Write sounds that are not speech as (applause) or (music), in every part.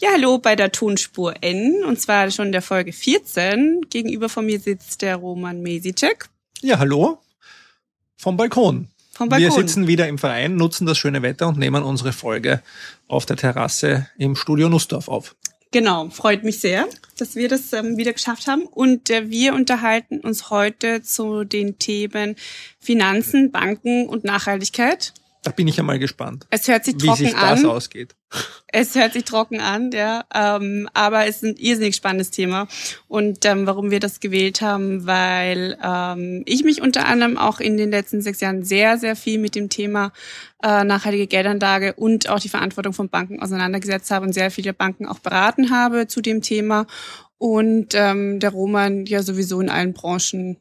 Ja, hallo bei der Tonspur N und zwar schon der Folge 14. Gegenüber von mir sitzt der Roman Mesicek. Ja, hallo vom Balkon. Vom Balkon. Wir sitzen wieder im Verein, nutzen das schöne Wetter und nehmen unsere Folge auf der Terrasse im Studio Nussdorf auf. Genau, freut mich sehr, dass wir das ähm, wieder geschafft haben. Und äh, wir unterhalten uns heute zu den Themen Finanzen, Banken und Nachhaltigkeit. Da bin ich ja mal gespannt. Es hört sich wie trocken sich das an. ausgeht. Es hört sich trocken an, ja. Ähm, aber es ist ein irrsinnig spannendes Thema. Und ähm, warum wir das gewählt haben, weil ähm, ich mich unter anderem auch in den letzten sechs Jahren sehr, sehr viel mit dem Thema äh, nachhaltige Geldanlage und auch die Verantwortung von Banken auseinandergesetzt habe und sehr viele Banken auch beraten habe zu dem Thema. Und ähm, der Roman ja sowieso in allen Branchen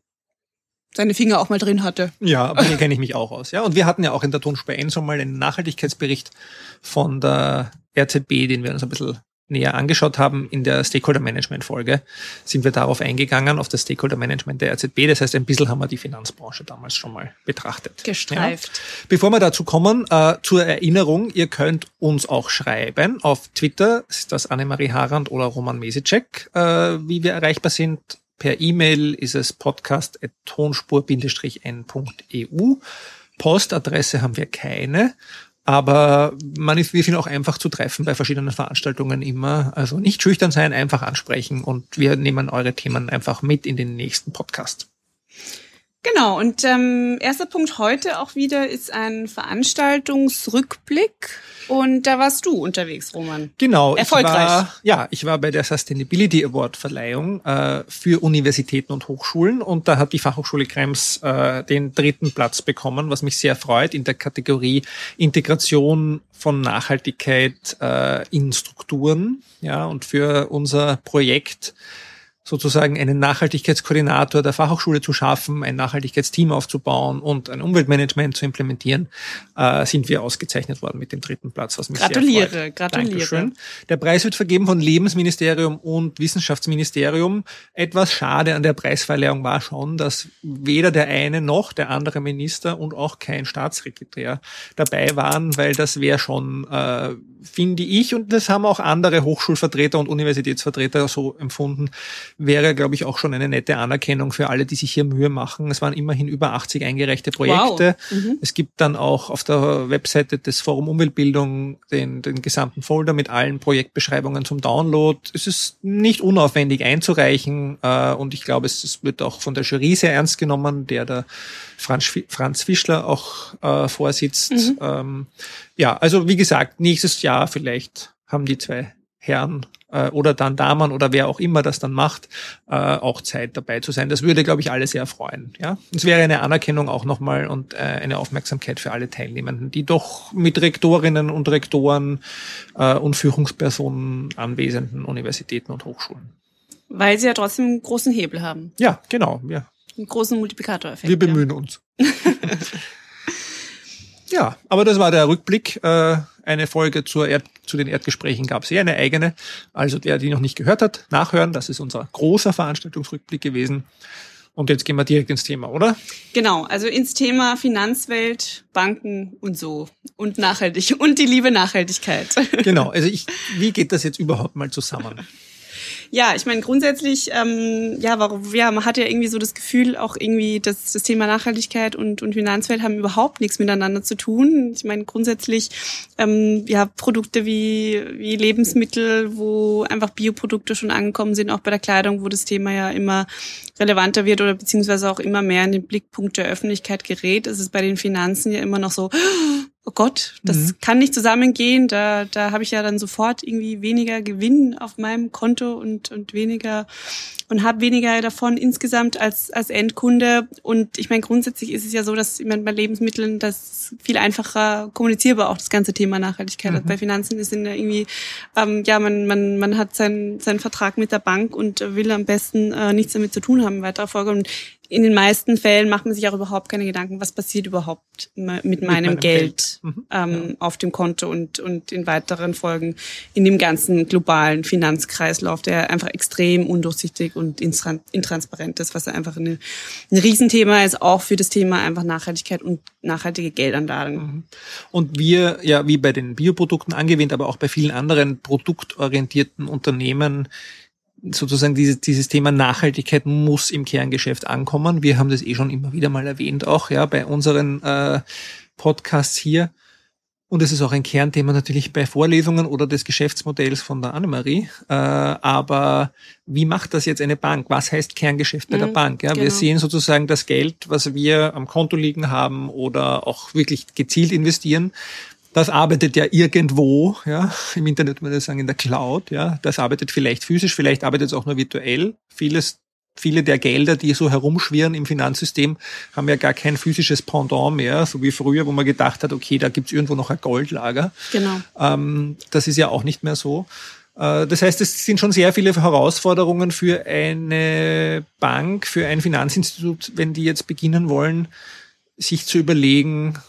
seine Finger auch mal drin hatte. Ja, aber hier (laughs) kenne ich mich auch aus. Ja, und wir hatten ja auch in der Tonspur 1 schon mal einen Nachhaltigkeitsbericht von der RZB, den wir uns ein bisschen näher angeschaut haben. In der Stakeholder Management Folge sind wir darauf eingegangen, auf das Stakeholder Management der RZB. Das heißt, ein bisschen haben wir die Finanzbranche damals schon mal betrachtet. Gestreift. Ja. Bevor wir dazu kommen, äh, zur Erinnerung, ihr könnt uns auch schreiben. Auf Twitter ist das Annemarie Harand oder Roman Mesicek, äh, wie wir erreichbar sind. Per E-Mail ist es podcast.tonspur-n.eu. Postadresse haben wir keine. Aber man ist, wir sind auch einfach zu treffen bei verschiedenen Veranstaltungen immer. Also nicht schüchtern sein, einfach ansprechen und wir nehmen eure Themen einfach mit in den nächsten Podcast. Genau, und ähm, erster Punkt heute auch wieder ist ein Veranstaltungsrückblick. Und da warst du unterwegs, Roman. Genau. Erfolgreich. Ich war, ja, ich war bei der Sustainability Award Verleihung äh, für Universitäten und Hochschulen und da hat die Fachhochschule Krems äh, den dritten Platz bekommen, was mich sehr freut in der Kategorie Integration von Nachhaltigkeit äh, in Strukturen. Ja, und für unser Projekt sozusagen einen Nachhaltigkeitskoordinator der Fachhochschule zu schaffen, ein Nachhaltigkeitsteam aufzubauen und ein Umweltmanagement zu implementieren, äh, sind wir ausgezeichnet worden mit dem dritten Platz, was mich gratuliere, sehr freut. Gratuliere, Dankeschön. Der Preis wird vergeben von Lebensministerium und Wissenschaftsministerium. Etwas schade an der Preisverleihung war schon, dass weder der eine noch der andere Minister und auch kein Staatssekretär dabei waren, weil das wäre schon, äh, finde ich, und das haben auch andere Hochschulvertreter und Universitätsvertreter so empfunden, wäre, glaube ich, auch schon eine nette Anerkennung für alle, die sich hier Mühe machen. Es waren immerhin über 80 eingereichte Projekte. Wow. Mhm. Es gibt dann auch auf der Webseite des Forum Umweltbildung den, den gesamten Folder mit allen Projektbeschreibungen zum Download. Es ist nicht unaufwendig einzureichen äh, und ich glaube, es, es wird auch von der Jury sehr ernst genommen, der der Franz, Franz Fischler auch äh, vorsitzt. Mhm. Ähm, ja, also wie gesagt, nächstes Jahr vielleicht haben die zwei Herren äh, oder dann Damen oder wer auch immer das dann macht, äh, auch Zeit dabei zu sein. Das würde, glaube ich, alle sehr freuen. Ja, es wäre eine Anerkennung auch nochmal und äh, eine Aufmerksamkeit für alle Teilnehmenden, die doch mit Rektorinnen und Rektoren äh, und Führungspersonen anwesenden Universitäten und Hochschulen. Weil sie ja trotzdem einen großen Hebel haben. Ja, genau. Ja. Einen großen Multiplikatoreffekt. Wir bemühen uns. (laughs) ja, aber das war der Rückblick. Äh, eine Folge zur Erd zu den Erdgesprächen gab es eh eine eigene. Also der, die noch nicht gehört hat, nachhören. Das ist unser großer Veranstaltungsrückblick gewesen. Und jetzt gehen wir direkt ins Thema, oder? Genau, also ins Thema Finanzwelt, Banken und so. Und nachhaltig. Und die liebe Nachhaltigkeit. Genau, (laughs) also ich, wie geht das jetzt überhaupt mal zusammen? Ja, ich meine grundsätzlich, ähm, ja, warum, ja, man hat ja irgendwie so das Gefühl, auch irgendwie, dass das Thema Nachhaltigkeit und, und Finanzwelt haben überhaupt nichts miteinander zu tun. Ich meine grundsätzlich, ähm, ja, Produkte wie, wie Lebensmittel, wo einfach Bioprodukte schon angekommen sind, auch bei der Kleidung, wo das Thema ja immer relevanter wird oder beziehungsweise auch immer mehr in den Blickpunkt der Öffentlichkeit gerät, ist es bei den Finanzen ja immer noch so, oh Gott, das mhm. kann nicht zusammengehen. Da, da habe ich ja dann sofort irgendwie weniger Gewinn auf meinem Konto und, und weniger und habe weniger davon insgesamt als, als Endkunde. Und ich meine, grundsätzlich ist es ja so, dass ich meine, bei Lebensmitteln das viel einfacher kommunizierbar auch das ganze Thema Nachhaltigkeit. Mhm. Bei Finanzen ist ja irgendwie, ähm, ja, man, man, man hat seinen, seinen Vertrag mit der Bank und will am besten äh, nichts damit zu tun haben in weiterer Folge. Und in den meisten Fällen macht man sich auch überhaupt keine Gedanken, was passiert überhaupt mit meinem, mit meinem Geld, Geld. Mhm. Ähm, ja. auf dem Konto und, und in weiteren Folgen in dem ganzen globalen Finanzkreislauf, der einfach extrem undurchsichtig und intransparent ist, was einfach eine, ein Riesenthema ist, auch für das Thema einfach Nachhaltigkeit und nachhaltige Geldanlagen. Mhm. Und wir, ja, wie bei den Bioprodukten angewendet, aber auch bei vielen anderen produktorientierten Unternehmen, sozusagen dieses, dieses Thema Nachhaltigkeit muss im Kerngeschäft ankommen. Wir haben das eh schon immer wieder mal erwähnt, auch ja bei unseren äh, Podcasts hier. Und es ist auch ein Kernthema natürlich bei Vorlesungen oder des Geschäftsmodells von der Annemarie. Äh, aber wie macht das jetzt eine Bank? Was heißt Kerngeschäft bei mhm, der Bank? Ja, genau. Wir sehen sozusagen das Geld, was wir am Konto liegen haben oder auch wirklich gezielt investieren das arbeitet ja irgendwo, ja, im Internet würde ich sagen in der Cloud, ja. Das arbeitet vielleicht physisch, vielleicht arbeitet es auch nur virtuell. Vieles, viele der Gelder, die so herumschwirren im Finanzsystem, haben ja gar kein physisches Pendant mehr, so wie früher, wo man gedacht hat, okay, da gibt's irgendwo noch ein Goldlager. Genau. Ähm, das ist ja auch nicht mehr so. Äh, das heißt, es sind schon sehr viele Herausforderungen für eine Bank, für ein Finanzinstitut, wenn die jetzt beginnen wollen, sich zu überlegen,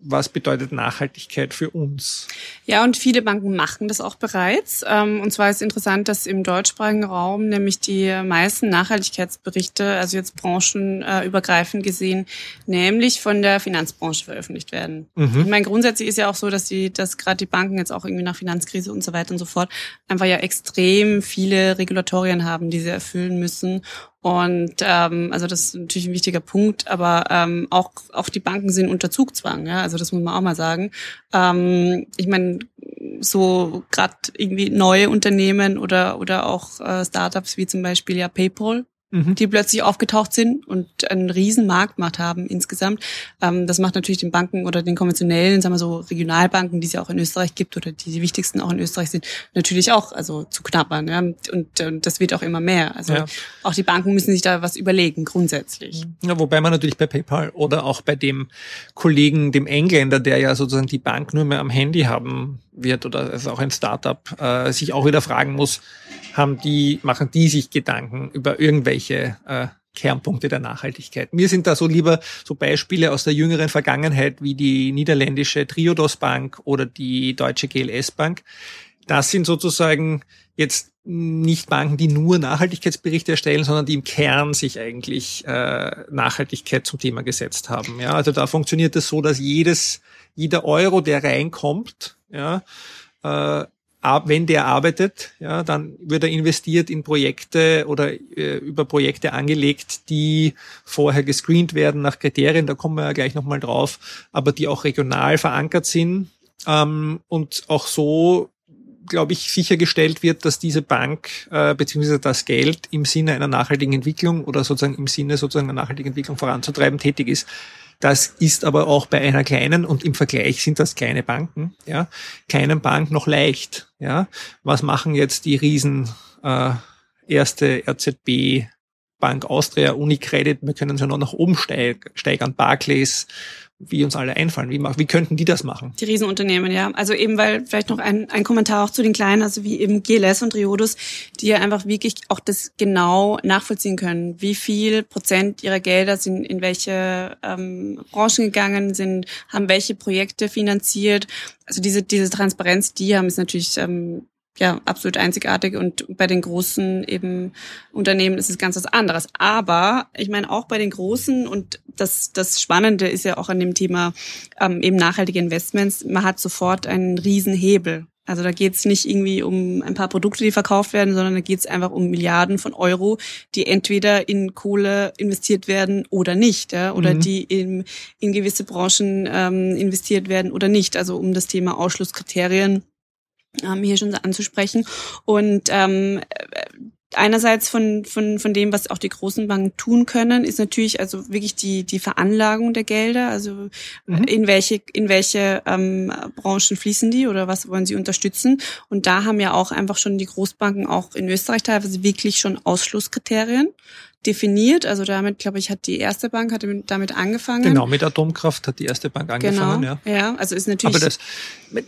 was bedeutet Nachhaltigkeit für uns? Ja, und viele Banken machen das auch bereits. Ähm, und zwar ist interessant, dass im deutschsprachigen Raum nämlich die meisten Nachhaltigkeitsberichte, also jetzt branchenübergreifend gesehen, nämlich von der Finanzbranche veröffentlicht werden. Mhm. Ich meine, grundsätzlich ist ja auch so, dass die, dass gerade die Banken jetzt auch irgendwie nach Finanzkrise und so weiter und so fort einfach ja extrem viele Regulatorien haben, die sie erfüllen müssen und ähm, also das ist natürlich ein wichtiger Punkt, aber ähm, auch auch die Banken sind unter Zugzwang, ja, also das muss man auch mal sagen. Ähm, ich meine, so gerade irgendwie neue Unternehmen oder oder auch äh, Startups wie zum Beispiel ja PayPal, mhm. die plötzlich aufgetaucht sind und einen riesen Marktmacht haben insgesamt. Ähm, das macht natürlich den Banken oder den konventionellen, sagen wir so Regionalbanken, die es ja auch in Österreich gibt oder die die wichtigsten auch in Österreich sind, natürlich auch also zu knappern. Ja? Und, und das wird auch immer mehr. Also ja. auch die Banken müssen sich da was überlegen grundsätzlich. Ja, wobei man natürlich bei PayPal oder auch bei dem Kollegen, dem Engländer, der ja sozusagen die Bank nur mehr am Handy haben wird oder also auch ein Startup, äh, sich auch wieder fragen muss, haben die, machen die sich Gedanken über irgendwelche äh, Kernpunkte der Nachhaltigkeit. Mir sind da so lieber so Beispiele aus der jüngeren Vergangenheit wie die niederländische Triodos Bank oder die deutsche GLS Bank. Das sind sozusagen jetzt nicht Banken, die nur Nachhaltigkeitsberichte erstellen, sondern die im Kern sich eigentlich äh, Nachhaltigkeit zum Thema gesetzt haben. Ja, also da funktioniert es das so, dass jedes jeder Euro, der reinkommt, ja, äh, wenn der arbeitet, ja, dann wird er investiert in Projekte oder äh, über Projekte angelegt, die vorher gescreent werden nach Kriterien, da kommen wir ja gleich nochmal drauf, aber die auch regional verankert sind ähm, und auch so glaube ich, sichergestellt wird, dass diese Bank äh, beziehungsweise das Geld im Sinne einer nachhaltigen Entwicklung oder sozusagen im Sinne sozusagen einer nachhaltigen Entwicklung voranzutreiben tätig ist. Das ist aber auch bei einer kleinen und im Vergleich sind das kleine Banken, ja, kleinen Bank noch leicht, ja. Was machen jetzt die Riesen äh, erste RZB Bank Austria, Unicredit, wir können sie noch nach oben steigern, Barclays wie uns alle einfallen. Wie, wie könnten die das machen? Die Riesenunternehmen, ja. Also eben, weil vielleicht noch ein, ein Kommentar auch zu den Kleinen, also wie eben GLS und Riodos, die ja einfach wirklich auch das genau nachvollziehen können. Wie viel Prozent ihrer Gelder sind in welche ähm, Branchen gegangen, sind, haben welche Projekte finanziert. Also diese, diese Transparenz, die haben, ist natürlich ähm, ja absolut einzigartig und bei den großen eben Unternehmen ist es ganz was anderes. Aber ich meine auch bei den großen und das das Spannende ist ja auch an dem Thema ähm, eben nachhaltige Investments. Man hat sofort einen Riesenhebel. Also da geht es nicht irgendwie um ein paar Produkte, die verkauft werden, sondern da geht es einfach um Milliarden von Euro, die entweder in Kohle investiert werden oder nicht, ja, oder mhm. die in, in gewisse Branchen ähm, investiert werden oder nicht. Also um das Thema Ausschlusskriterien ähm, hier schon anzusprechen. Und ähm, einerseits von, von, von dem, was auch die großen Banken tun können, ist natürlich also wirklich die, die Veranlagung der Gelder, also mhm. in welche, in welche ähm, Branchen fließen die oder was wollen sie unterstützen. Und da haben ja auch einfach schon die Großbanken auch in Österreich teilweise wirklich schon Ausschlusskriterien. Definiert. Also damit, glaube ich, hat die erste Bank hat damit angefangen. Genau, mit Atomkraft hat die erste Bank angefangen. Genau, ja. ja, also ist natürlich. Aber das,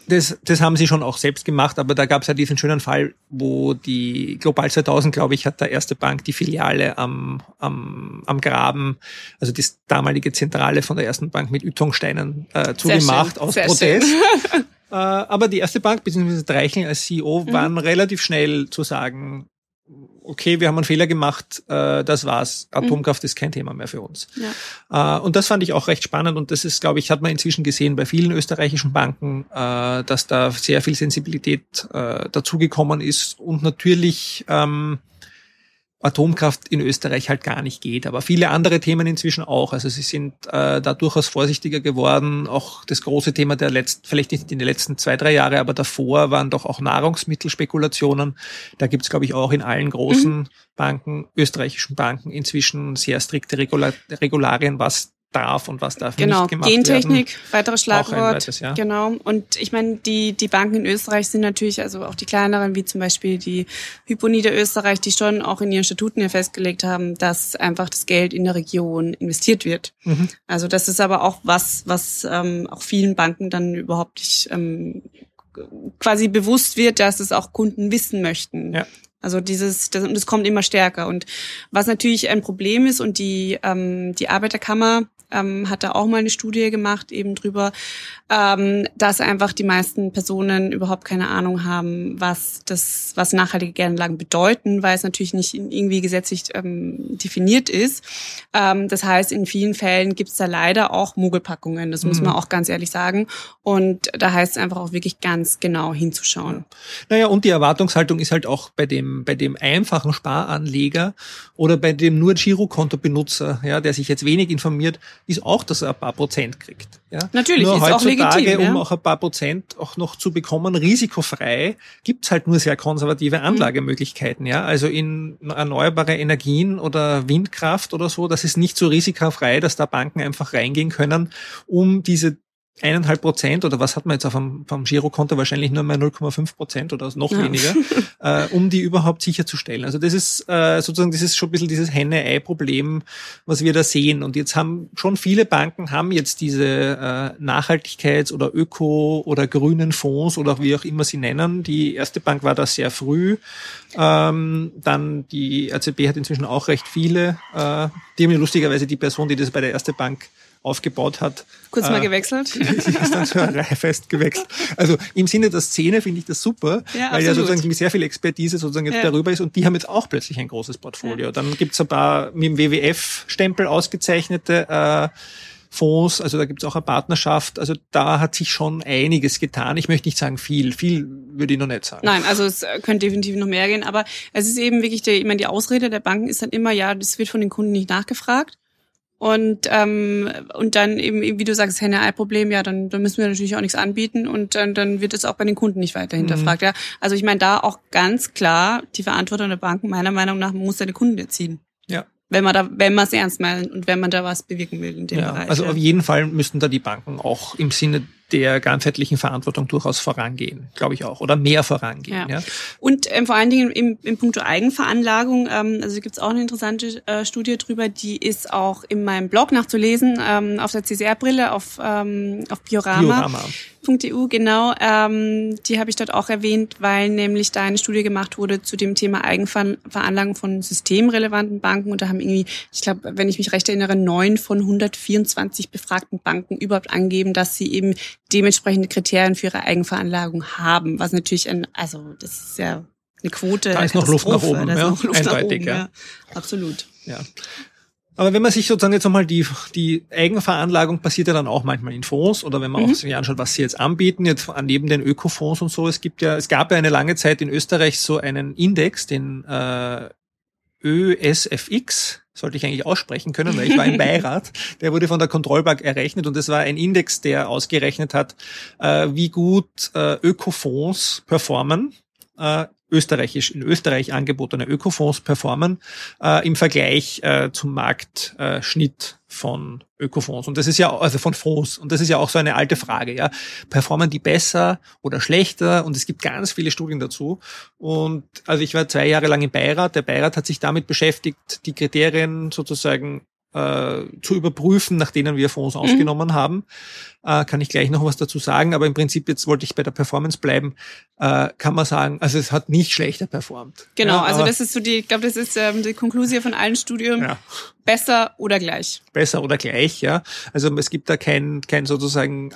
das, das haben sie schon auch selbst gemacht, aber da gab es ja diesen schönen Fall, wo die Global 2000, glaube ich, hat der erste Bank die Filiale am, am, am Graben, also die damalige Zentrale von der ersten Bank mit Ytongsteinen äh, zugemacht aus Sehr Protest. (laughs) Äh, aber die erste Bank, beziehungsweise Dreichling als CEO, mhm. waren relativ schnell zu sagen, okay, wir haben einen Fehler gemacht, äh, das war's. Atomkraft mhm. ist kein Thema mehr für uns. Ja. Äh, und das fand ich auch recht spannend und das ist, glaube ich, hat man inzwischen gesehen bei vielen österreichischen Banken, äh, dass da sehr viel Sensibilität äh, dazugekommen ist und natürlich ähm, Atomkraft in Österreich halt gar nicht geht. Aber viele andere Themen inzwischen auch. Also sie sind äh, da durchaus vorsichtiger geworden. Auch das große Thema der letzten, vielleicht nicht in den letzten zwei, drei Jahre, aber davor waren doch auch Nahrungsmittelspekulationen. Da gibt's, glaube ich, auch in allen großen mhm. Banken, österreichischen Banken inzwischen sehr strikte Regularien, was darf und was darf genau. nicht gemacht Gentechnik, werden. Gentechnik, weiteres Schlagwort. Weites, ja. Genau. Und ich meine, die, die Banken in Österreich sind natürlich, also auch die kleineren, wie zum Beispiel die Hypo Niederösterreich, die schon auch in ihren Statuten ja festgelegt haben, dass einfach das Geld in der Region investiert wird. Mhm. Also das ist aber auch was, was ähm, auch vielen Banken dann überhaupt nicht ähm, quasi bewusst wird, dass es auch Kunden wissen möchten. Ja. Also dieses, das, das kommt immer stärker. Und was natürlich ein Problem ist und die, ähm, die Arbeiterkammer ähm, hat da auch mal eine Studie gemacht eben drüber, ähm, dass einfach die meisten Personen überhaupt keine Ahnung haben, was das, was nachhaltige Geldanlagen bedeuten, weil es natürlich nicht irgendwie gesetzlich ähm, definiert ist. Ähm, das heißt, in vielen Fällen gibt es da leider auch Mogelpackungen. Das mhm. muss man auch ganz ehrlich sagen. Und da heißt es einfach auch wirklich ganz genau hinzuschauen. Naja, und die Erwartungshaltung ist halt auch bei dem, bei dem einfachen Sparanleger oder bei dem nur Girokonto-Benutzer, ja, der sich jetzt wenig informiert, ist auch, dass er ein paar Prozent kriegt. Ja? Natürlich, nur ist heutzutage, auch legitim, um auch ein paar Prozent auch noch zu bekommen, risikofrei, gibt's halt nur sehr konservative mhm. Anlagemöglichkeiten. Ja? Also in erneuerbare Energien oder Windkraft oder so, das ist nicht so risikofrei, dass da Banken einfach reingehen können, um diese eineinhalb Prozent oder was hat man jetzt auf dem, vom Girokonto wahrscheinlich nur mal 0,5 Prozent oder noch ja. weniger, (laughs) äh, um die überhaupt sicherzustellen. Also das ist äh, sozusagen, das ist schon ein bisschen dieses Henne-Ei-Problem, was wir da sehen. Und jetzt haben schon viele Banken haben jetzt diese äh, Nachhaltigkeits- oder Öko- oder grünen Fonds oder wie auch immer sie nennen. Die erste Bank war da sehr früh. Ähm, dann die RCB hat inzwischen auch recht viele. Äh, die haben ja lustigerweise die Person, die das bei der erste Bank aufgebaut hat. Kurz mal äh, gewechselt. (laughs) Sie ist dann zur fest gewechselt. Also im Sinne der Szene finde ich das super, ja, weil ja sozusagen mit sehr viel Expertise sozusagen jetzt ja. darüber ist und die haben jetzt auch plötzlich ein großes Portfolio. Ja. Dann gibt's ein paar mit dem WWF-Stempel ausgezeichnete äh, Fonds, also da gibt's auch eine Partnerschaft. Also da hat sich schon einiges getan. Ich möchte nicht sagen viel, viel würde ich noch nicht sagen. Nein, also es könnte definitiv noch mehr gehen, aber es ist eben wirklich, der, ich meine, die Ausrede der Banken ist dann immer, ja, das wird von den Kunden nicht nachgefragt. Und, ähm, und dann eben, wie du sagst, Henne-Ei-Problem, ja, dann, dann müssen wir natürlich auch nichts anbieten und dann, dann wird es auch bei den Kunden nicht weiter hinterfragt. Mhm. Ja. Also ich meine, da auch ganz klar die Verantwortung der Banken, meiner Meinung nach, muss seine Kunden erziehen. Ja. Wenn man da, wenn man es ernst meint und wenn man da was bewirken will in dem ja, Bereich. Also ja. auf jeden Fall müssten da die Banken auch im Sinne der ganzheitlichen Verantwortung durchaus vorangehen, glaube ich auch, oder mehr vorangehen. Ja. ja. Und ähm, vor allen Dingen im, im Punkto Eigenveranlagung, ähm, also gibt es auch eine interessante äh, Studie drüber, die ist auch in meinem Blog nachzulesen, ähm, auf der CCR-Brille, auf, ähm, auf Biorama. Biorama. .eu, genau. Ähm, die habe ich dort auch erwähnt, weil nämlich da eine Studie gemacht wurde zu dem Thema Eigenveranlagung von systemrelevanten Banken. Und da haben irgendwie, ich glaube, wenn ich mich recht erinnere, neun von 124 befragten Banken überhaupt angeben, dass sie eben dementsprechende Kriterien für ihre Eigenveranlagung haben. Was natürlich ein, also das ist ja eine Quote. Da ist noch Luft nach oben, ja, Luft eindeutig, nach oben, ja. ja. Absolut. Ja. Aber wenn man sich sozusagen jetzt nochmal die, die Eigenveranlagung passiert ja dann auch manchmal in Fonds oder wenn man mhm. auch sich anschaut, was sie jetzt anbieten, jetzt neben den Ökofonds und so, es gibt ja, es gab ja eine lange Zeit in Österreich so einen Index, den äh, ÖSFX, sollte ich eigentlich aussprechen können, weil ich war im (laughs) Beirat, der wurde von der Kontrollbank errechnet und es war ein Index, der ausgerechnet hat, äh, wie gut äh, Ökofonds performen äh, österreichisch in Österreich angebotene Ökofonds performen äh, im Vergleich äh, zum Marktschnitt von Ökofonds. Und das ist ja, also von Fonds. Und das ist ja auch so eine alte Frage, ja. Performen die besser oder schlechter? Und es gibt ganz viele Studien dazu. Und also ich war zwei Jahre lang im Beirat. Der Beirat hat sich damit beschäftigt, die Kriterien sozusagen äh, zu überprüfen, nach denen wir Fonds mhm. aufgenommen haben. Äh, kann ich gleich noch was dazu sagen, aber im Prinzip jetzt wollte ich bei der Performance bleiben, äh, kann man sagen, also es hat nicht schlechter performt. Genau, ja, also das ist so die, ich glaube, das ist ähm, die Konklusion von allen Studien. Ja. Besser oder gleich. Besser oder gleich, ja. Also es gibt da kein, kein sozusagen äh,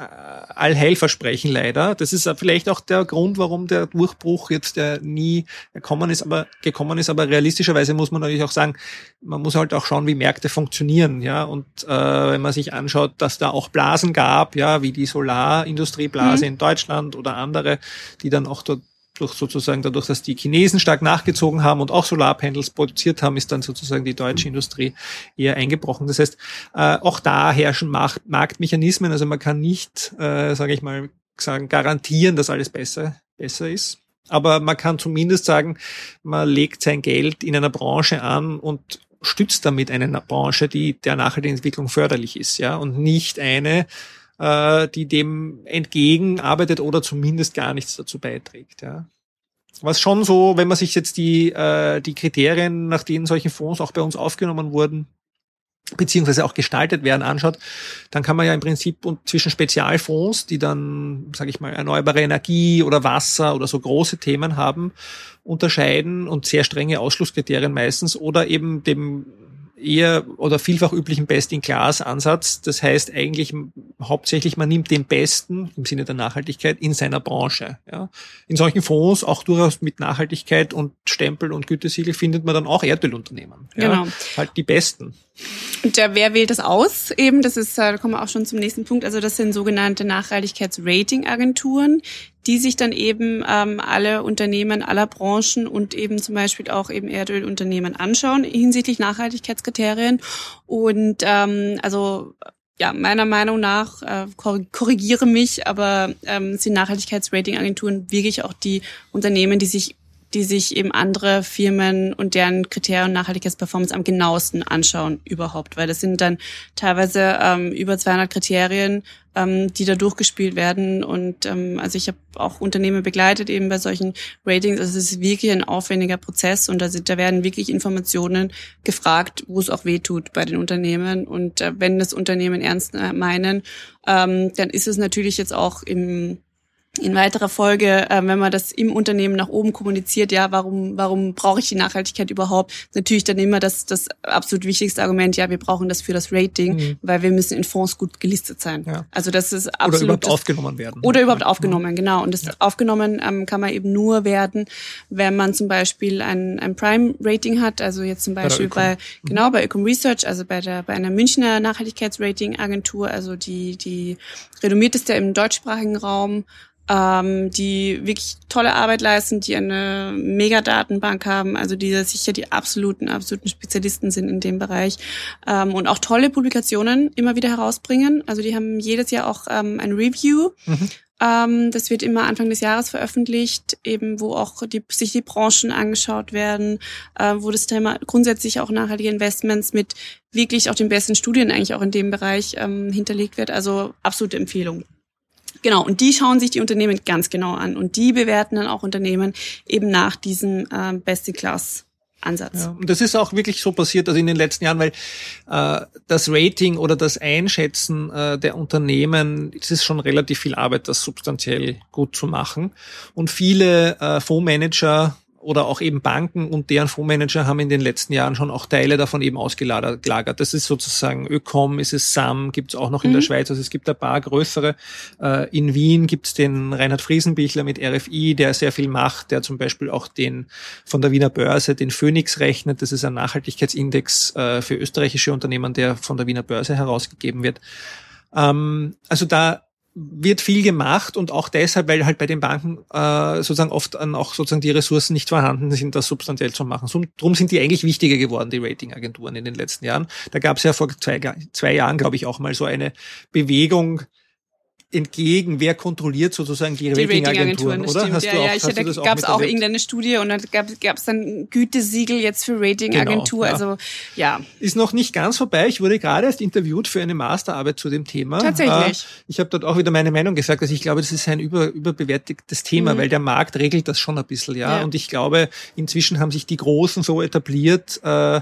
Allheilversprechen leider. Das ist vielleicht auch der Grund, warum der Durchbruch jetzt der nie gekommen ist, aber gekommen ist. Aber realistischerweise muss man natürlich auch sagen, man muss halt auch schauen, wie Märkte funktionieren, ja. Und äh, wenn man sich anschaut, dass da auch Blasen gab, ja, wie die Solarindustrieblase mhm. in Deutschland oder andere, die dann auch dort durch sozusagen dadurch, dass die Chinesen stark nachgezogen haben und auch Solarpanels produziert haben, ist dann sozusagen die deutsche Industrie eher eingebrochen. Das heißt, äh, auch da herrschen Markt Marktmechanismen. Also man kann nicht, äh, sage ich mal, sagen, garantieren, dass alles besser, besser ist. Aber man kann zumindest sagen, man legt sein Geld in einer Branche an und stützt damit eine Branche, die der nachhaltigen Entwicklung förderlich ist, ja, und nicht eine, äh, die dem entgegenarbeitet oder zumindest gar nichts dazu beiträgt. Ja. Was schon so, wenn man sich jetzt die, äh, die Kriterien, nach denen solche Fonds auch bei uns aufgenommen wurden, beziehungsweise auch gestaltet werden, anschaut, dann kann man ja im Prinzip zwischen Spezialfonds, die dann, sage ich mal, erneuerbare Energie oder Wasser oder so große Themen haben, unterscheiden und sehr strenge Ausschlusskriterien meistens oder eben dem eher oder vielfach üblichen Best-in-Class-Ansatz. Das heißt eigentlich hauptsächlich, man nimmt den Besten im Sinne der Nachhaltigkeit in seiner Branche. Ja. In solchen Fonds, auch durchaus mit Nachhaltigkeit und Stempel und Gütesiegel, findet man dann auch Erdölunternehmen. Ja. Genau. Halt die Besten. Und ja, wer wählt das aus? Eben, das ist, äh, da kommen wir auch schon zum nächsten Punkt. Also das sind sogenannte Nachhaltigkeitsrating-Agenturen, die sich dann eben ähm, alle Unternehmen aller Branchen und eben zum Beispiel auch eben Erdölunternehmen anschauen hinsichtlich Nachhaltigkeitskriterien. Und ähm, also ja, meiner Meinung nach, äh, korrigiere mich, aber ähm, sind Nachhaltigkeitsrating-Agenturen wirklich auch die Unternehmen, die sich die sich eben andere Firmen und deren Kriterien Nachhaltigkeitsperformance am genauesten anschauen überhaupt, weil das sind dann teilweise ähm, über 200 Kriterien, ähm, die da durchgespielt werden. Und ähm, also ich habe auch Unternehmen begleitet eben bei solchen Ratings, also es ist wirklich ein aufwendiger Prozess und da, sind, da werden wirklich Informationen gefragt, wo es auch weh tut bei den Unternehmen. Und äh, wenn das Unternehmen ernst äh, meinen, ähm, dann ist es natürlich jetzt auch im in weiterer Folge, äh, wenn man das im Unternehmen nach oben kommuniziert, ja, warum, warum brauche ich die Nachhaltigkeit überhaupt? Natürlich dann immer das, das absolut wichtigste Argument, ja, wir brauchen das für das Rating, mhm. weil wir müssen in Fonds gut gelistet sein. Ja. Also das ist absolut. Oder überhaupt das, aufgenommen werden. Oder überhaupt ja. aufgenommen, genau. Und das ja. aufgenommen ähm, kann man eben nur werden, wenn man zum Beispiel ein, ein Prime-Rating hat, also jetzt zum Beispiel bei, bei mhm. genau, bei Ecom Research, also bei der, bei einer Münchner Nachhaltigkeitsrating-Agentur, also die, die renommierteste im deutschsprachigen Raum, ähm, die wirklich tolle Arbeit leisten, die eine Mega-Datenbank haben, also die sicher die absoluten, absoluten Spezialisten sind in dem Bereich ähm, und auch tolle Publikationen immer wieder herausbringen. Also die haben jedes Jahr auch ähm, ein Review. Mhm. Ähm, das wird immer Anfang des Jahres veröffentlicht, eben wo auch die, sich die Branchen angeschaut werden, äh, wo das Thema grundsätzlich auch nachhaltige Investments mit wirklich auch den besten Studien eigentlich auch in dem Bereich ähm, hinterlegt wird. Also absolute Empfehlung. Genau, und die schauen sich die Unternehmen ganz genau an und die bewerten dann auch Unternehmen eben nach diesem äh, Best-in-Class. Ansatz. Ja, und das ist auch wirklich so passiert, also in den letzten Jahren, weil äh, das Rating oder das Einschätzen äh, der Unternehmen, es ist schon relativ viel Arbeit, das substanziell gut zu machen. Und viele äh, Fondsmanager oder auch eben Banken und deren Fondsmanager haben in den letzten Jahren schon auch Teile davon eben ausgelagert. Das ist sozusagen Ökom, ist es SAM, gibt es auch noch in mhm. der Schweiz. Also es gibt ein paar größere. Äh, in Wien gibt es den Reinhard Friesenbichler mit RFI, der sehr viel macht, der zum Beispiel auch den von der Wiener Börse den Phoenix rechnet. Das ist ein Nachhaltigkeitsindex äh, für österreichische Unternehmen, der von der Wiener Börse herausgegeben wird. Ähm, also da wird viel gemacht und auch deshalb, weil halt bei den Banken äh, sozusagen oft an auch sozusagen die Ressourcen nicht vorhanden sind, das substanziell zu machen. So, drum sind die eigentlich wichtiger geworden, die Ratingagenturen in den letzten Jahren. Da gab es ja vor zwei, zwei Jahren, glaube ich, auch mal so eine Bewegung, entgegen, wer kontrolliert sozusagen die, die Ratingagenturen, Rating oder? Hast ja, du auch, ja, ich, da gab es auch irgendeine Studie und dann gab es dann Gütesiegel jetzt für Ratingagentur. Genau, ja. Also ja. Ist noch nicht ganz vorbei. Ich wurde gerade erst interviewt für eine Masterarbeit zu dem Thema. Tatsächlich. Äh, ich habe dort auch wieder meine Meinung gesagt. Also ich glaube, das ist ein über, überbewertetes Thema, mhm. weil der Markt regelt das schon ein bisschen, ja? ja. Und ich glaube, inzwischen haben sich die Großen so etabliert, äh,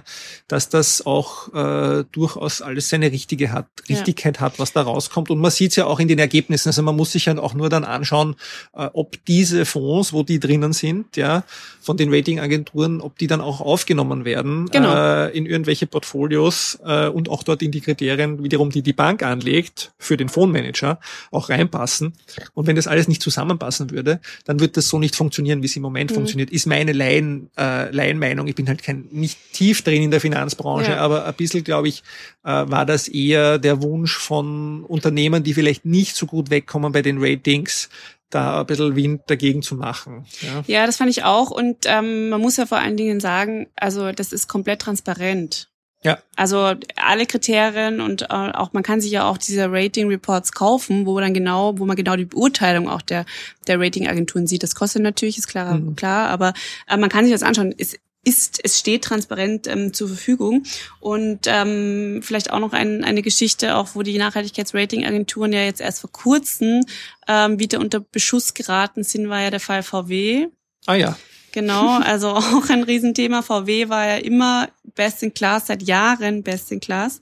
dass das auch äh, durchaus alles seine richtige hat, Richtigkeit hat, was da rauskommt. Und man sieht es ja auch in den Ergebnissen Ergebnissen. Also man muss sich ja auch nur dann anschauen, äh, ob diese Fonds, wo die drinnen sind, ja, von den Ratingagenturen, ob die dann auch aufgenommen werden genau. äh, in irgendwelche Portfolios äh, und auch dort in die Kriterien wiederum, die die Bank anlegt für den Fondsmanager, auch reinpassen. Und wenn das alles nicht zusammenpassen würde, dann wird das so nicht funktionieren, wie es im Moment mhm. funktioniert. Ist meine Laien, äh, Laienmeinung. Ich bin halt kein nicht tief drin in der Finanzbranche, ja. aber ein bisschen, glaube ich, äh, war das eher der Wunsch von Unternehmen, die vielleicht nicht so gut wegkommen bei den Ratings, da ein bisschen Wind dagegen zu machen. Ja, ja das fand ich auch. Und ähm, man muss ja vor allen Dingen sagen, also das ist komplett transparent. Ja. Also alle Kriterien und äh, auch man kann sich ja auch diese Rating Reports kaufen, wo dann genau, wo man genau die Beurteilung auch der der Ratingagenturen sieht. Das kostet natürlich, ist klar, mhm. klar, aber äh, man kann sich das anschauen. Es ist, es steht transparent ähm, zur Verfügung. Und ähm, vielleicht auch noch ein, eine Geschichte, auch wo die Nachhaltigkeitsratingagenturen ja jetzt erst vor kurzem ähm, wieder unter Beschuss geraten sind, war ja der Fall VW. Ah ja. Genau, (laughs) also auch ein Riesenthema. VW war ja immer best in class, seit Jahren best in class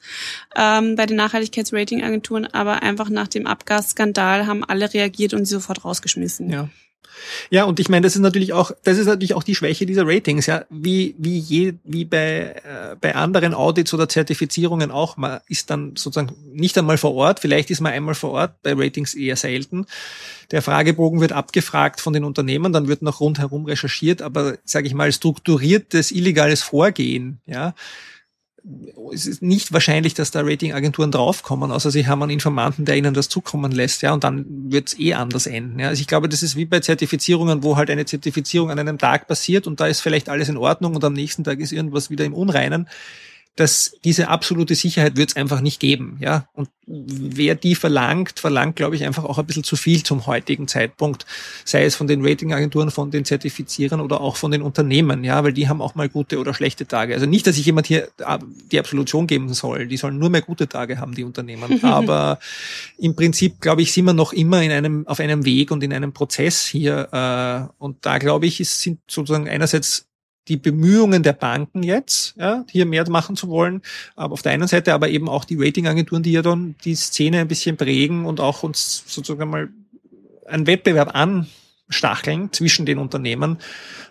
ähm, bei den Nachhaltigkeitsratingagenturen, aber einfach nach dem Abgasskandal haben alle reagiert und sie sofort rausgeschmissen. Ja. Ja, und ich meine, das ist natürlich auch, das ist natürlich auch die Schwäche dieser Ratings, ja, wie wie je, wie bei äh, bei anderen Audits oder Zertifizierungen auch. Man ist dann sozusagen nicht einmal vor Ort. Vielleicht ist man einmal vor Ort, bei Ratings eher selten. Der Fragebogen wird abgefragt von den Unternehmen, dann wird noch rundherum recherchiert, aber sage ich mal strukturiertes illegales Vorgehen, ja, es ist nicht wahrscheinlich, dass da Ratingagenturen draufkommen, außer sie haben einen Informanten, der ihnen das zukommen lässt, ja, und dann wird es eh anders enden. Ja. Also ich glaube, das ist wie bei Zertifizierungen, wo halt eine Zertifizierung an einem Tag passiert und da ist vielleicht alles in Ordnung und am nächsten Tag ist irgendwas wieder im Unreinen dass diese absolute Sicherheit wird es einfach nicht geben. Ja? Und wer die verlangt, verlangt, glaube ich, einfach auch ein bisschen zu viel zum heutigen Zeitpunkt. Sei es von den Ratingagenturen, von den Zertifizierern oder auch von den Unternehmen, ja, weil die haben auch mal gute oder schlechte Tage. Also nicht, dass ich jemand hier äh, die Absolution geben soll. Die sollen nur mehr gute Tage haben, die Unternehmen. (laughs) Aber im Prinzip, glaube ich, sind wir noch immer in einem, auf einem Weg und in einem Prozess hier. Äh, und da, glaube ich, ist, sind sozusagen einerseits die Bemühungen der Banken jetzt, ja, hier mehr machen zu wollen, aber auf der einen Seite aber eben auch die Ratingagenturen, die ja dann die Szene ein bisschen prägen und auch uns sozusagen mal einen Wettbewerb anstacheln zwischen den Unternehmen.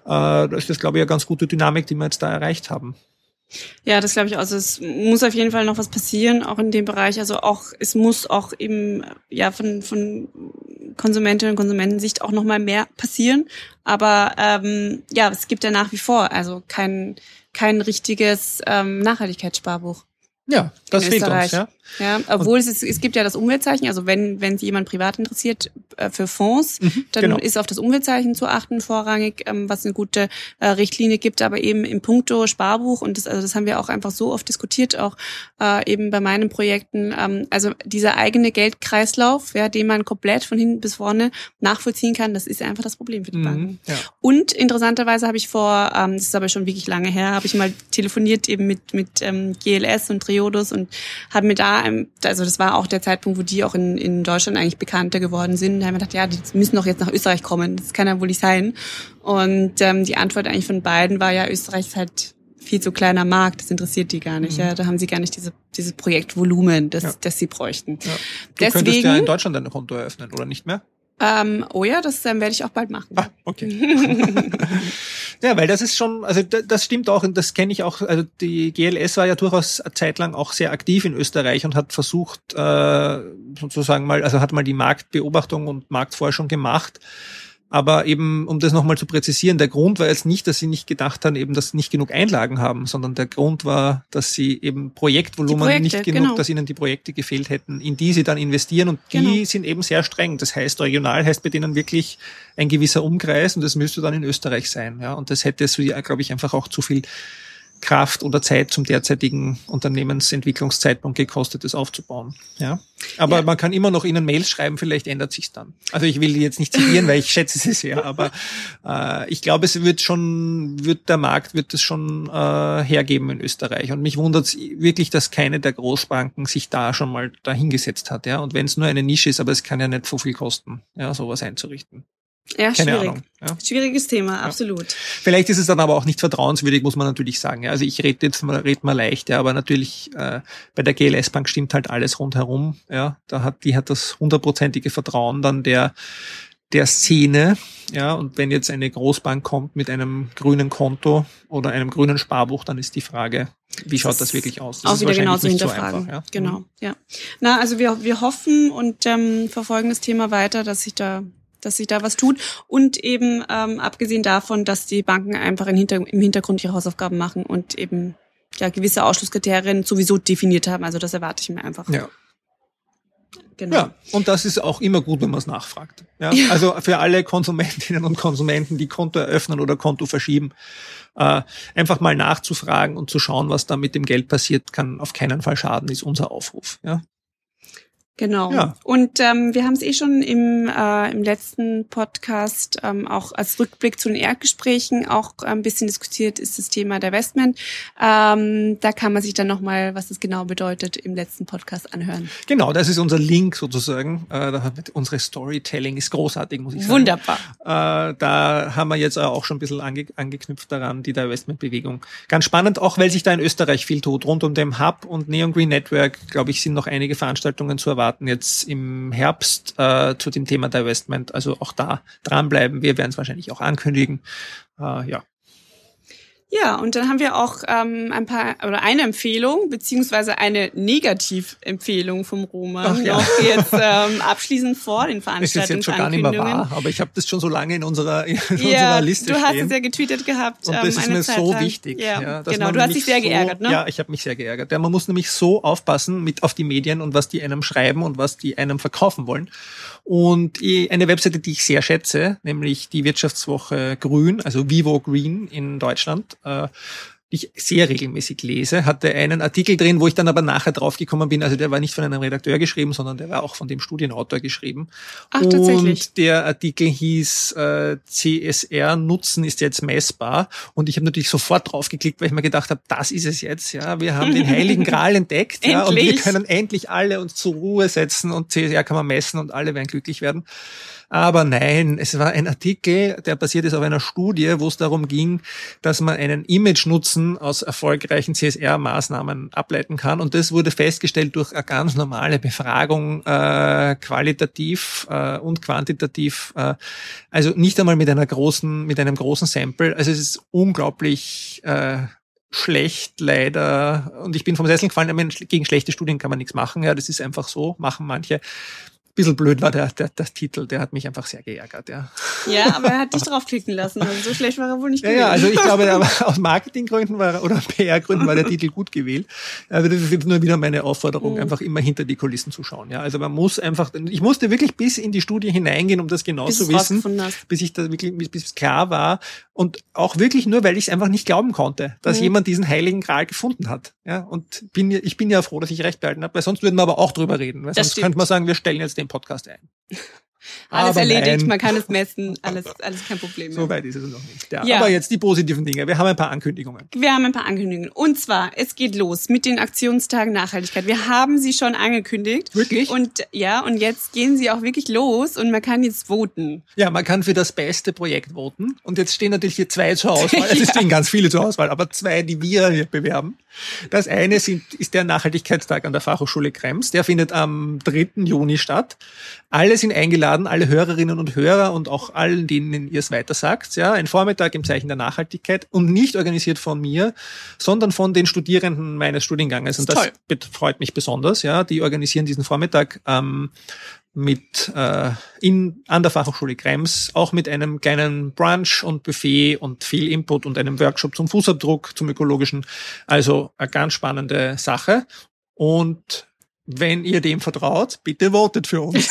Äh, das ist glaube ich, eine ganz gute Dynamik, die wir jetzt da erreicht haben. Ja, das glaube ich auch. Also es muss auf jeden Fall noch was passieren, auch in dem Bereich. Also auch, es muss auch eben, ja, von, von Konsumentinnen und Konsumentensicht auch noch mal mehr passieren. Aber ähm, ja, es gibt ja nach wie vor also kein, kein richtiges ähm, Nachhaltigkeitssparbuch. Ja, das fehlt uns, ja. Ja, obwohl es, ist, es gibt ja das Umweltzeichen, also wenn, wenn sich jemand privat interessiert äh, für Fonds, mhm, dann genau. ist auf das Umweltzeichen zu achten vorrangig, ähm, was eine gute äh, Richtlinie gibt, aber eben im Punkto Sparbuch und das, also das haben wir auch einfach so oft diskutiert, auch äh, eben bei meinen Projekten, ähm, also dieser eigene Geldkreislauf, ja, den man komplett von hinten bis vorne nachvollziehen kann, das ist einfach das Problem für die mhm, Banken. Ja. Und interessanterweise habe ich vor, ähm, das ist aber schon wirklich lange her, habe ich mal telefoniert eben mit, mit ähm, GLS und Triodos und habe mir da also das war auch der Zeitpunkt, wo die auch in, in Deutschland eigentlich bekannter geworden sind. Da haben wir gedacht, ja, die müssen doch jetzt nach Österreich kommen. Das kann ja wohl nicht sein. Und ähm, die Antwort eigentlich von beiden war ja, Österreich ist halt viel zu kleiner Markt, das interessiert die gar nicht. Mhm. Ja, da haben sie gar nicht diese, dieses Projektvolumen, das, ja. das sie bräuchten. Ja. Du Deswegen, könntest ja in Deutschland ein Konto eröffnen, oder nicht mehr? Ähm, oh ja, das ähm, werde ich auch bald machen. Ah, okay. (laughs) ja, weil das ist schon, also das stimmt auch und das kenne ich auch. Also die GLS war ja durchaus eine Zeit lang auch sehr aktiv in Österreich und hat versucht, äh, sozusagen mal, also hat mal die Marktbeobachtung und Marktforschung gemacht aber eben, um das nochmal zu präzisieren, der Grund war jetzt nicht, dass sie nicht gedacht haben, eben, dass sie nicht genug Einlagen haben, sondern der Grund war, dass sie eben Projektvolumen Projekte, nicht genug, genau. dass ihnen die Projekte gefehlt hätten, in die sie dann investieren und die genau. sind eben sehr streng. Das heißt, regional heißt bei denen wirklich ein gewisser Umkreis und das müsste dann in Österreich sein. Ja, und das hätte so, glaube ich, einfach auch zu viel Kraft oder Zeit zum derzeitigen Unternehmensentwicklungszeitpunkt gekostet, das aufzubauen. Ja. Aber ja. man kann immer noch ihnen Mails schreiben, vielleicht ändert sich's dann. Also ich will die jetzt nicht zitieren, weil ich (laughs) schätze sie sehr, aber äh, ich glaube, es wird schon, wird der Markt wird es schon äh, hergeben in Österreich. Und mich wundert wirklich, dass keine der Großbanken sich da schon mal dahingesetzt hat. Ja. Und wenn es nur eine Nische ist, aber es kann ja nicht so viel kosten, ja, sowas einzurichten. Ja, Keine schwierig. Ahnung. Ja. Schwieriges Thema, absolut. Ja. Vielleicht ist es dann aber auch nicht vertrauenswürdig, muss man natürlich sagen. Also ich rede jetzt mal, red mal leicht, ja, aber natürlich äh, bei der GLS Bank stimmt halt alles rundherum. Ja, da hat die hat das hundertprozentige Vertrauen dann der der Szene. Ja, und wenn jetzt eine Großbank kommt mit einem grünen Konto oder einem grünen Sparbuch, dann ist die Frage, wie schaut das, das wirklich aus? Das auch wieder genauso hinterfragen. So einfach, ja. Genau, mhm. ja. Na, also wir, wir hoffen und ähm, verfolgen das Thema weiter, dass sich da dass sich da was tut und eben ähm, abgesehen davon, dass die Banken einfach im, Hinter im Hintergrund ihre Hausaufgaben machen und eben ja gewisse Ausschlusskriterien sowieso definiert haben. Also das erwarte ich mir einfach. Ja. Genau. Ja, und das ist auch immer gut, wenn man es nachfragt. Ja? ja? Also für alle Konsumentinnen und Konsumenten, die Konto eröffnen oder Konto verschieben, äh, einfach mal nachzufragen und zu schauen, was da mit dem Geld passiert, kann auf keinen Fall schaden, ist unser Aufruf. Ja? Genau. Ja. Und ähm, wir haben es eh schon im, äh, im letzten Podcast ähm, auch als Rückblick zu den Erdgesprächen auch ein bisschen diskutiert, ist das Thema der Investment. Ähm, da kann man sich dann nochmal, was das genau bedeutet, im letzten Podcast anhören. Genau, das ist unser Link sozusagen. Äh, da haben unsere Storytelling ist großartig, muss ich sagen. Wunderbar. Äh, da haben wir jetzt auch schon ein bisschen ange angeknüpft daran, die Divestment-Bewegung. Ganz spannend, auch weil sich da in Österreich viel tut. Rund um den Hub und Neon Green Network, glaube ich, sind noch einige Veranstaltungen zu erwarten erwarten jetzt im Herbst äh, zu dem Thema Divestment. Also auch da dranbleiben. Wir werden es wahrscheinlich auch ankündigen. Äh, ja. Ja, und dann haben wir auch ähm, ein paar oder eine Empfehlung beziehungsweise eine Negativempfehlung vom Roman ja. noch jetzt ähm, abschließend vor den Veranstaltungen. Ist jetzt schon gar nicht mehr wahr, aber ich habe das schon so lange in unserer, in ja, unserer Liste du hast es ja getweetet gehabt. Und das ähm, ist mir Zeit so lang. wichtig. Ja, ja genau, du hast dich sehr so, geärgert, ne? Ja, ich habe mich sehr geärgert. Ja, man muss nämlich so aufpassen mit auf die Medien und was die einem schreiben und was die einem verkaufen wollen. Und eine Webseite, die ich sehr schätze, nämlich die Wirtschaftswoche Grün, also Vivo Green in Deutschland, äh, ich sehr regelmäßig lese, hatte einen Artikel drin, wo ich dann aber nachher draufgekommen bin, also der war nicht von einem Redakteur geschrieben, sondern der war auch von dem Studienautor geschrieben. Ach, tatsächlich. Und der Artikel hieß äh, CSR Nutzen ist jetzt messbar und ich habe natürlich sofort draufgeklickt, weil ich mir gedacht habe, das ist es jetzt, ja, wir haben den heiligen Gral (laughs) entdeckt, ja, und wir können endlich alle uns zur Ruhe setzen und CSR kann man messen und alle werden glücklich werden. Aber nein, es war ein Artikel, der basiert ist auf einer Studie, wo es darum ging, dass man einen Image-Nutzen aus erfolgreichen CSR-Maßnahmen ableiten kann. Und das wurde festgestellt durch eine ganz normale Befragung, äh, qualitativ äh, und quantitativ. Äh, also nicht einmal mit einer großen, mit einem großen Sample. Also es ist unglaublich äh, schlecht leider und ich bin vom Sessel gefallen, gegen schlechte Studien kann man nichts machen, ja, das ist einfach so, machen manche bisschen blöd war der, der, der Titel, der hat mich einfach sehr geärgert, ja. Ja, aber er hat dich draufklicken lassen, also so schlecht war er wohl nicht gewählt. Ja, ja, also ich glaube, (laughs) aus Marketinggründen war, oder (laughs) PR-Gründen war der Titel gut gewählt. Also das ist jetzt nur wieder meine Aufforderung, mhm. einfach immer hinter die Kulissen zu schauen, ja. Also man muss einfach, ich musste wirklich bis in die Studie hineingehen, um das genau bis zu wissen, bis ich da wirklich, bis, bis klar war und auch wirklich nur, weil ich es einfach nicht glauben konnte, dass mhm. jemand diesen heiligen Gral gefunden hat, ja. Und bin, ich bin ja froh, dass ich recht behalten habe, weil sonst würden wir aber auch drüber reden, weil sonst könnte man sagen, wir stellen jetzt den Podcast ein. (laughs) Alles aber erledigt, nein. man kann es messen, alles, alles kein Problem. Mehr. So weit ist es noch nicht. Ja, ja. Aber jetzt die positiven Dinge. Wir haben ein paar Ankündigungen. Wir haben ein paar Ankündigungen. Und zwar, es geht los mit den Aktionstagen Nachhaltigkeit. Wir haben sie schon angekündigt. Wirklich? Und ja, und jetzt gehen sie auch wirklich los und man kann jetzt voten. Ja, man kann für das beste Projekt voten. Und jetzt stehen natürlich hier zwei zur Auswahl. (laughs) Es ja. stehen ganz viele zur Auswahl, aber zwei, die wir hier bewerben. Das eine sind, ist der Nachhaltigkeitstag an der Fachhochschule Krems. Der findet am 3. Juni statt. Alle sind eingeladen, alle Hörerinnen und Hörer und auch allen, denen ihr es weiter sagt. Ja, ein Vormittag im Zeichen der Nachhaltigkeit und nicht organisiert von mir, sondern von den Studierenden meines Studienganges. Und das, das freut mich besonders. Ja, die organisieren diesen Vormittag. Ähm, mit äh, in an der Fachhochschule Krems, auch mit einem kleinen Brunch und Buffet und viel Input und einem Workshop zum Fußabdruck, zum ökologischen. Also eine ganz spannende Sache. Und wenn ihr dem vertraut, bitte votet für uns.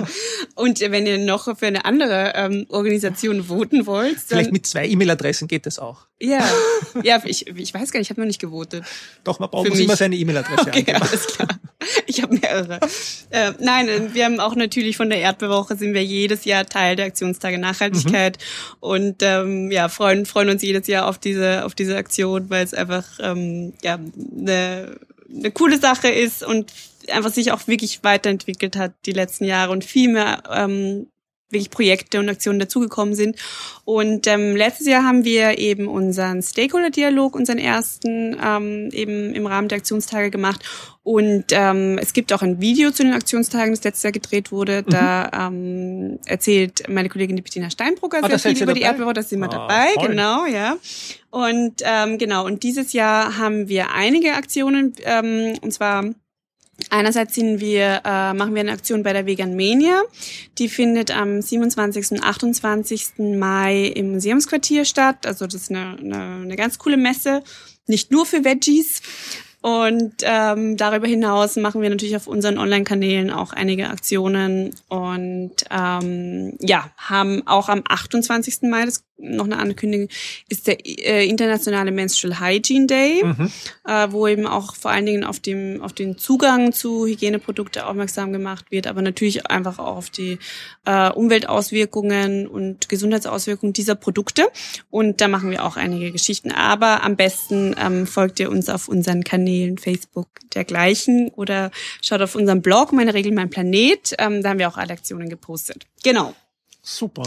(laughs) und wenn ihr noch für eine andere ähm, Organisation voten wollt, dann, Vielleicht mit zwei E-Mail-Adressen geht das auch. ja, (laughs) ja, ich, ich weiß gar nicht, ich habe noch nicht gewotet. Doch, man braucht immer seine E-Mail-Adresse Okay, angeben. alles klar. Ich habe mehrere. Äh, nein, äh, wir haben auch natürlich von der Erdbewoche sind wir jedes Jahr Teil der Aktionstage Nachhaltigkeit und ähm, ja freuen freuen uns jedes Jahr auf diese auf diese Aktion, weil es einfach ähm, ja eine eine coole Sache ist und einfach sich auch wirklich weiterentwickelt hat die letzten Jahre und viel mehr ähm, wirklich Projekte und Aktionen dazugekommen sind. Und ähm, letztes Jahr haben wir eben unseren Stakeholder-Dialog, unseren ersten, ähm, eben im Rahmen der Aktionstage gemacht. Und ähm, es gibt auch ein Video zu den Aktionstagen, das letztes Jahr gedreht wurde. Da ähm, erzählt meine Kollegin die Bettina Steinbrugger Mhm. Ah, da sehr viel über die? Erdbewoche, da sind wir Ah, dabei, toll. genau, ja. Und ähm, genau, und dieses Jahr haben wir einige Aktionen, ähm, und zwar Einerseits sind wir, äh, machen wir eine Aktion bei der Vegan Mania. Die findet am 27. und 28. Mai im Museumsquartier statt. Also das ist eine, eine, eine ganz coole Messe. Nicht nur für Veggies. Und ähm, darüber hinaus machen wir natürlich auf unseren Online-Kanälen auch einige Aktionen und ähm, ja, haben auch am 28. Mai, das noch eine Ankündigung, ist der äh, internationale Menstrual Hygiene Day, Mhm. äh, wo eben auch vor allen Dingen auf dem auf den Zugang zu Hygieneprodukte aufmerksam gemacht wird, aber natürlich einfach auch auf die äh, Umweltauswirkungen und Gesundheitsauswirkungen dieser Produkte. Und da machen wir auch einige Geschichten. Aber am besten ähm, folgt ihr uns auf unseren Kanälen Facebook dergleichen oder schaut auf unserem Blog Meine Regel, mein Planet. Ähm, da haben wir auch alle Aktionen gepostet. Genau. Super.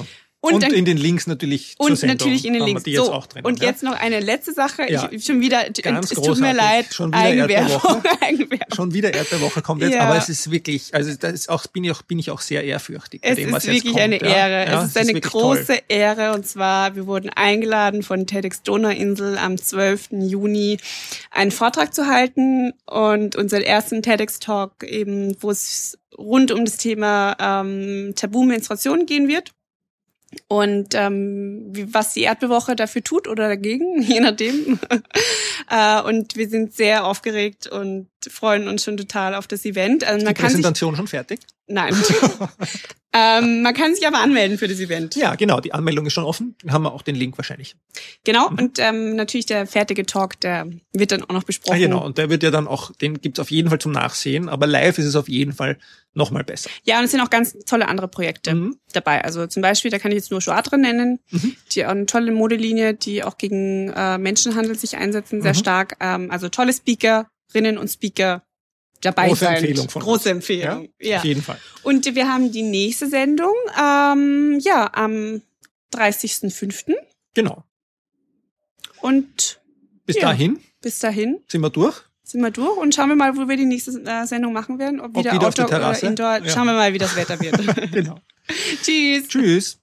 Und Und, dann- in den Links natürlich Und Sendung natürlich in den Links. Die jetzt so, auch drin, und ja? jetzt noch eine letzte Sache. Ja. Ich schon wieder, Ganz es tut mir leid, Schon wieder Eigenwerbung. (laughs) Eigenwerbung. Schon wieder Erdbeerwoche kommt jetzt, Ja. aber es ist wirklich, also das ist auch, bin ich auch, bin ich auch sehr ehrfürchtig bei Es dem, was ist jetzt wirklich kommt. eine. Ehre. Es ist eine wirklich große Toll. Ehre. Und zwar, wir wurden eingeladen von TEDx Donauinsel am 12. Juni einen Vortrag zu halten und unseren ersten TEDx-Talk eben, wo es rund um das Thema ähm, Tabu-Menstruation gehen wird. Und ähm, wie, was die Erdbewoche dafür tut oder dagegen, (laughs) je nachdem. (laughs) äh, und wir sind sehr aufgeregt und freuen uns schon total auf das Event. Also Die man kann sich, Präsentation schon fertig? nein, (laughs) ähm, man kann sich aber anmelden für das Event. Ja, genau, die Anmeldung ist schon offen. Dann haben wir auch den Link wahrscheinlich. Genau. Und ähm, natürlich der fertige Talk, der wird dann auch noch besprochen. Ah, genau, und der wird ja dann auch, den gibt's auf jeden Fall zum Nachsehen, aber live ist es auf jeden Fall nochmal besser. Ja, und es sind auch ganz tolle andere Projekte Mhm. dabei. Also zum Beispiel, da kann ich jetzt nur Joatre nennen, Mhm. die auch eine tolle Modelinie, die auch gegen äh, Menschenhandel sich einsetzen, sehr Mhm. stark. Ähm, also tolle Speakerinnen und Speaker dabei Große sein. Empfehlung von Große uns. Empfehlung. Ja. Auf jeden Fall. Und wir haben die nächste Sendung, ähm, ja, am 30.05. Genau. Und Bis Ja. dahin bis dahin sind wir durch. sind wir durch und schauen wir mal, wo wir die nächste äh, Sendung machen werden. Ob wieder wieder auf der Outdoor oder Terrasse? Indoor. Ja. Schauen wir mal, wie das Wetter wird. (laughs) Genau. (laughs) Tschüss. Tschüss.